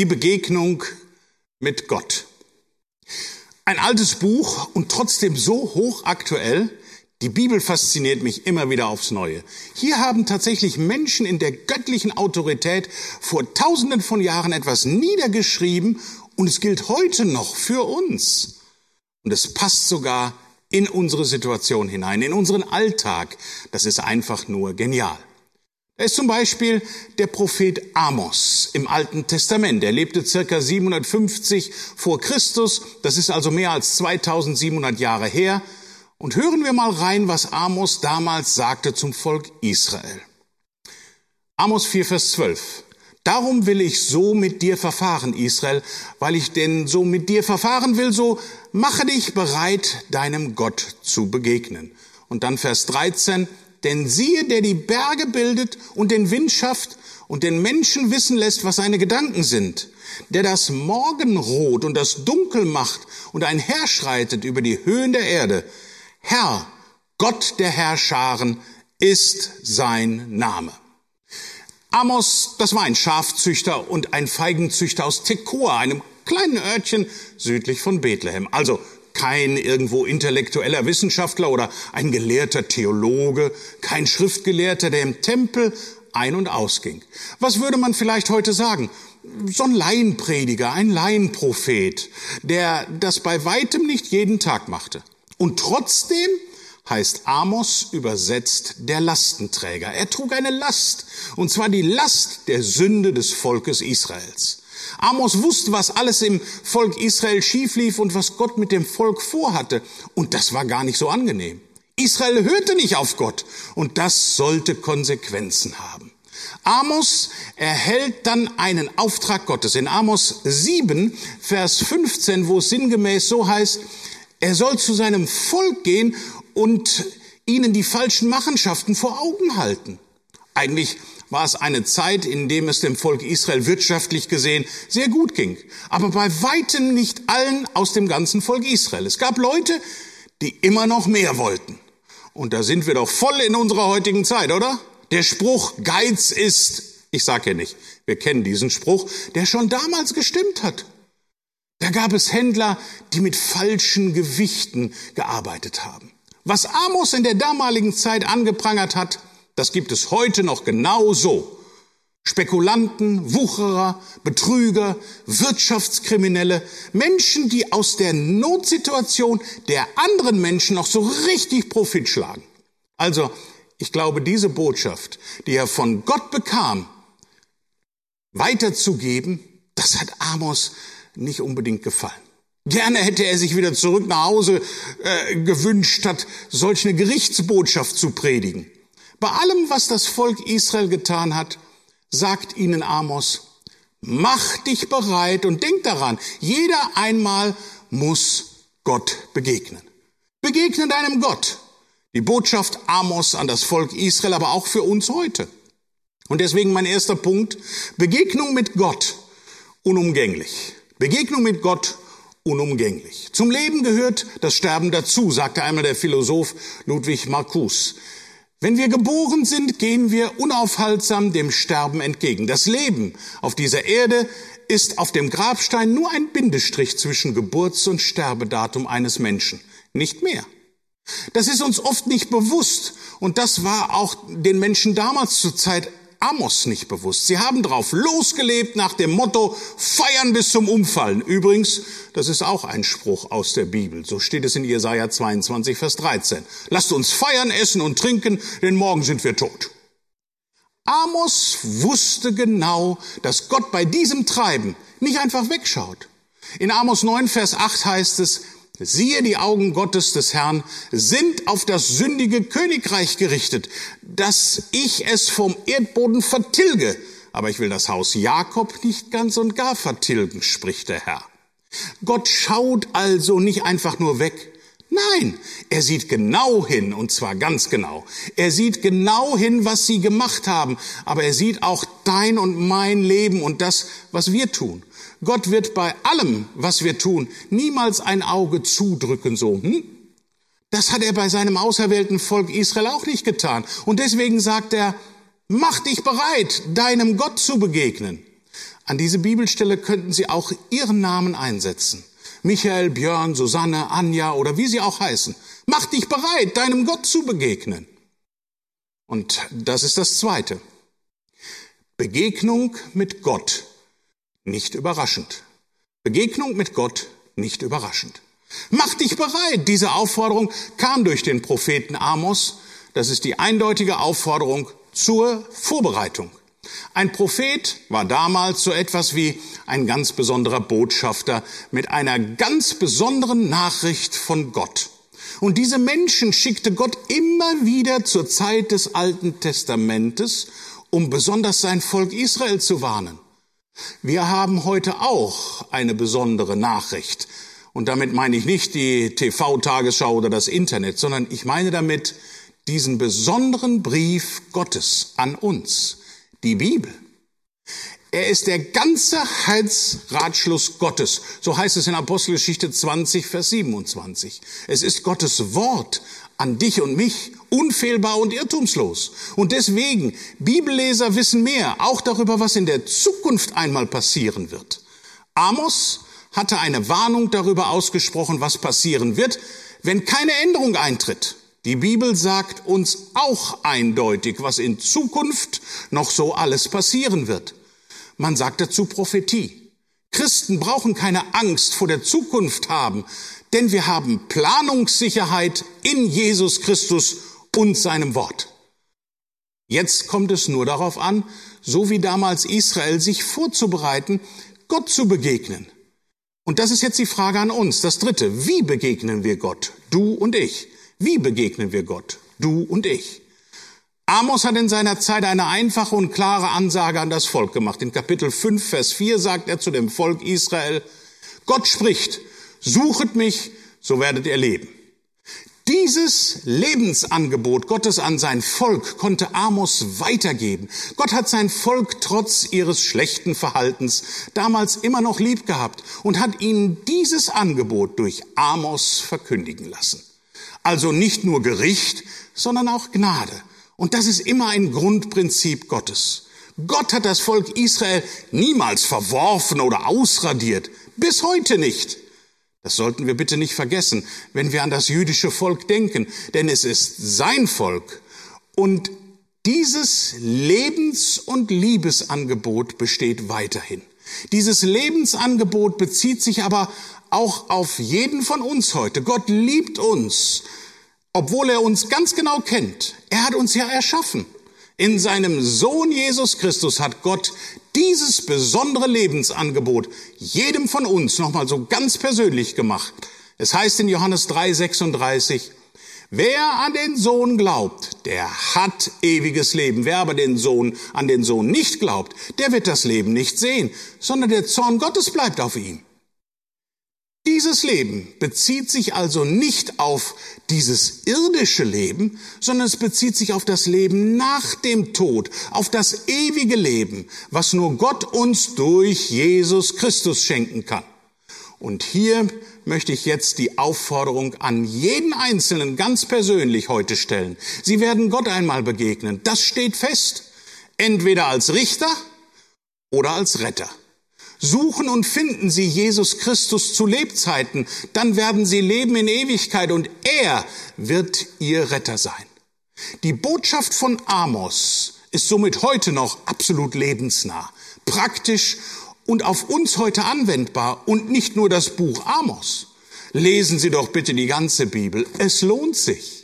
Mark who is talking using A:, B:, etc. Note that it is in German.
A: Die Begegnung mit Gott. Ein altes Buch und trotzdem so hochaktuell. Die Bibel fasziniert mich immer wieder aufs Neue. Hier haben tatsächlich Menschen in der göttlichen Autorität vor tausenden von Jahren etwas niedergeschrieben und es gilt heute noch für uns. Und es passt sogar in unsere Situation hinein, in unseren Alltag. Das ist einfach nur genial. Da ist zum Beispiel der Prophet Amos im Alten Testament. Er lebte circa 750 vor Christus. Das ist also mehr als 2700 Jahre her. Und hören wir mal rein, was Amos damals sagte zum Volk Israel. Amos 4, Vers 12. Darum will ich so mit dir verfahren, Israel, weil ich denn so mit dir verfahren will, so mache dich bereit, deinem Gott zu begegnen. Und dann Vers 13, denn siehe, der die Berge bildet und den Wind schafft und den Menschen wissen lässt, was seine Gedanken sind, der das Morgenrot und das Dunkel macht und einherschreitet über die Höhen der Erde. Herr, Gott der Herrscharen, ist sein Name. Amos, das war ein Schafzüchter und ein Feigenzüchter aus Tekoa, einem kleinen Örtchen südlich von Bethlehem. Also kein irgendwo intellektueller Wissenschaftler oder ein gelehrter Theologe, kein Schriftgelehrter, der im Tempel ein- und ausging. Was würde man vielleicht heute sagen? So ein Laienprediger, ein Laienprophet, der das bei weitem nicht jeden Tag machte. Und trotzdem heißt Amos übersetzt der Lastenträger. Er trug eine Last, und zwar die Last der Sünde des Volkes Israels. Amos wusste, was alles im Volk Israel schief lief und was Gott mit dem Volk vorhatte. Und das war gar nicht so angenehm. Israel hörte nicht auf Gott und das sollte Konsequenzen haben. Amos erhält dann einen Auftrag Gottes in Amos 7, Vers 15, wo es sinngemäß so heißt, er soll zu seinem Volk gehen und ihnen die falschen Machenschaften vor Augen halten. Eigentlich war es eine Zeit, in dem es dem Volk Israel wirtschaftlich gesehen sehr gut ging. Aber bei weitem nicht allen aus dem ganzen Volk Israel. Es gab Leute, die immer noch mehr wollten. Und da sind wir doch voll in unserer heutigen Zeit, oder? Der Spruch Geiz ist, ich sage ja nicht, wir kennen diesen Spruch, der schon damals gestimmt hat. Da gab es Händler, die mit falschen Gewichten gearbeitet haben. Was Amos in der damaligen Zeit angeprangert hat, das gibt es heute noch genauso. Spekulanten, Wucherer, Betrüger, Wirtschaftskriminelle, Menschen, die aus der Notsituation der anderen Menschen noch so richtig Profit schlagen. Also, ich glaube, diese Botschaft, die er von Gott bekam, weiterzugeben, das hat Amos nicht unbedingt gefallen. Gerne hätte er sich wieder zurück nach Hause äh, gewünscht, statt solch eine Gerichtsbotschaft zu predigen. Bei allem, was das Volk Israel getan hat, sagt ihnen Amos, mach dich bereit und denk daran, jeder einmal muss Gott begegnen. Begegne deinem Gott. Die Botschaft Amos an das Volk Israel, aber auch für uns heute. Und deswegen mein erster Punkt, Begegnung mit Gott, unumgänglich. Begegnung mit Gott, unumgänglich. Zum Leben gehört das Sterben dazu, sagte einmal der Philosoph Ludwig Marcus. Wenn wir geboren sind, gehen wir unaufhaltsam dem Sterben entgegen. Das Leben auf dieser Erde ist auf dem Grabstein nur ein Bindestrich zwischen Geburts- und Sterbedatum eines Menschen, nicht mehr. Das ist uns oft nicht bewusst und das war auch den Menschen damals zur Zeit Amos nicht bewusst. Sie haben drauf losgelebt nach dem Motto feiern bis zum Umfallen. Übrigens, das ist auch ein Spruch aus der Bibel. So steht es in Jesaja 22, Vers 13. Lasst uns feiern, essen und trinken, denn morgen sind wir tot. Amos wusste genau, dass Gott bei diesem Treiben nicht einfach wegschaut. In Amos 9, Vers 8 heißt es, Siehe, die Augen Gottes des Herrn sind auf das sündige Königreich gerichtet, dass ich es vom Erdboden vertilge. Aber ich will das Haus Jakob nicht ganz und gar vertilgen, spricht der Herr. Gott schaut also nicht einfach nur weg. Nein, er sieht genau hin, und zwar ganz genau. Er sieht genau hin, was sie gemacht haben, aber er sieht auch dein und mein Leben und das, was wir tun. Gott wird bei allem, was wir tun, niemals ein Auge zudrücken, so, hm? Das hat er bei seinem auserwählten Volk Israel auch nicht getan. Und deswegen sagt er, mach dich bereit, deinem Gott zu begegnen. An diese Bibelstelle könnten Sie auch Ihren Namen einsetzen. Michael, Björn, Susanne, Anja oder wie sie auch heißen. Mach dich bereit, deinem Gott zu begegnen. Und das ist das Zweite. Begegnung mit Gott, nicht überraschend. Begegnung mit Gott, nicht überraschend. Mach dich bereit. Diese Aufforderung kam durch den Propheten Amos. Das ist die eindeutige Aufforderung zur Vorbereitung. Ein Prophet war damals so etwas wie ein ganz besonderer Botschafter mit einer ganz besonderen Nachricht von Gott. Und diese Menschen schickte Gott immer wieder zur Zeit des Alten Testamentes, um besonders sein Volk Israel zu warnen. Wir haben heute auch eine besondere Nachricht. Und damit meine ich nicht die TV-Tagesschau oder das Internet, sondern ich meine damit diesen besonderen Brief Gottes an uns die Bibel. Er ist der ganze Heilsratschluss Gottes. So heißt es in Apostelgeschichte 20, Vers 27. Es ist Gottes Wort an dich und mich, unfehlbar und irrtumslos. Und deswegen, Bibelleser wissen mehr, auch darüber, was in der Zukunft einmal passieren wird. Amos hatte eine Warnung darüber ausgesprochen, was passieren wird, wenn keine Änderung eintritt. Die Bibel sagt uns auch eindeutig, was in Zukunft noch so alles passieren wird. Man sagt dazu Prophetie. Christen brauchen keine Angst vor der Zukunft haben, denn wir haben Planungssicherheit in Jesus Christus und seinem Wort. Jetzt kommt es nur darauf an, so wie damals Israel, sich vorzubereiten, Gott zu begegnen. Und das ist jetzt die Frage an uns. Das dritte, wie begegnen wir Gott? Du und ich. Wie begegnen wir Gott? Du und ich. Amos hat in seiner Zeit eine einfache und klare Ansage an das Volk gemacht. In Kapitel 5, Vers 4 sagt er zu dem Volk Israel, Gott spricht, suchet mich, so werdet ihr leben. Dieses Lebensangebot Gottes an sein Volk konnte Amos weitergeben. Gott hat sein Volk trotz ihres schlechten Verhaltens damals immer noch lieb gehabt und hat ihnen dieses Angebot durch Amos verkündigen lassen. Also nicht nur Gericht, sondern auch Gnade. Und das ist immer ein Grundprinzip Gottes. Gott hat das Volk Israel niemals verworfen oder ausradiert. Bis heute nicht. Das sollten wir bitte nicht vergessen, wenn wir an das jüdische Volk denken, denn es ist sein Volk. Und dieses Lebens- und Liebesangebot besteht weiterhin. Dieses Lebensangebot bezieht sich aber auch auf jeden von uns heute. Gott liebt uns, obwohl er uns ganz genau kennt. Er hat uns ja erschaffen. In seinem Sohn Jesus Christus hat Gott dieses besondere Lebensangebot jedem von uns nochmal so ganz persönlich gemacht. Es heißt in Johannes 3, 36, Wer an den Sohn glaubt, der hat ewiges Leben. Wer aber den Sohn, an den Sohn nicht glaubt, der wird das Leben nicht sehen, sondern der Zorn Gottes bleibt auf ihm. Dieses Leben bezieht sich also nicht auf dieses irdische Leben, sondern es bezieht sich auf das Leben nach dem Tod, auf das ewige Leben, was nur Gott uns durch Jesus Christus schenken kann. Und hier möchte ich jetzt die Aufforderung an jeden Einzelnen ganz persönlich heute stellen. Sie werden Gott einmal begegnen. Das steht fest. Entweder als Richter oder als Retter. Suchen und finden Sie Jesus Christus zu Lebzeiten, dann werden Sie leben in Ewigkeit und er wird Ihr Retter sein. Die Botschaft von Amos ist somit heute noch absolut lebensnah, praktisch und auf uns heute anwendbar und nicht nur das Buch Amos. Lesen Sie doch bitte die ganze Bibel. Es lohnt sich.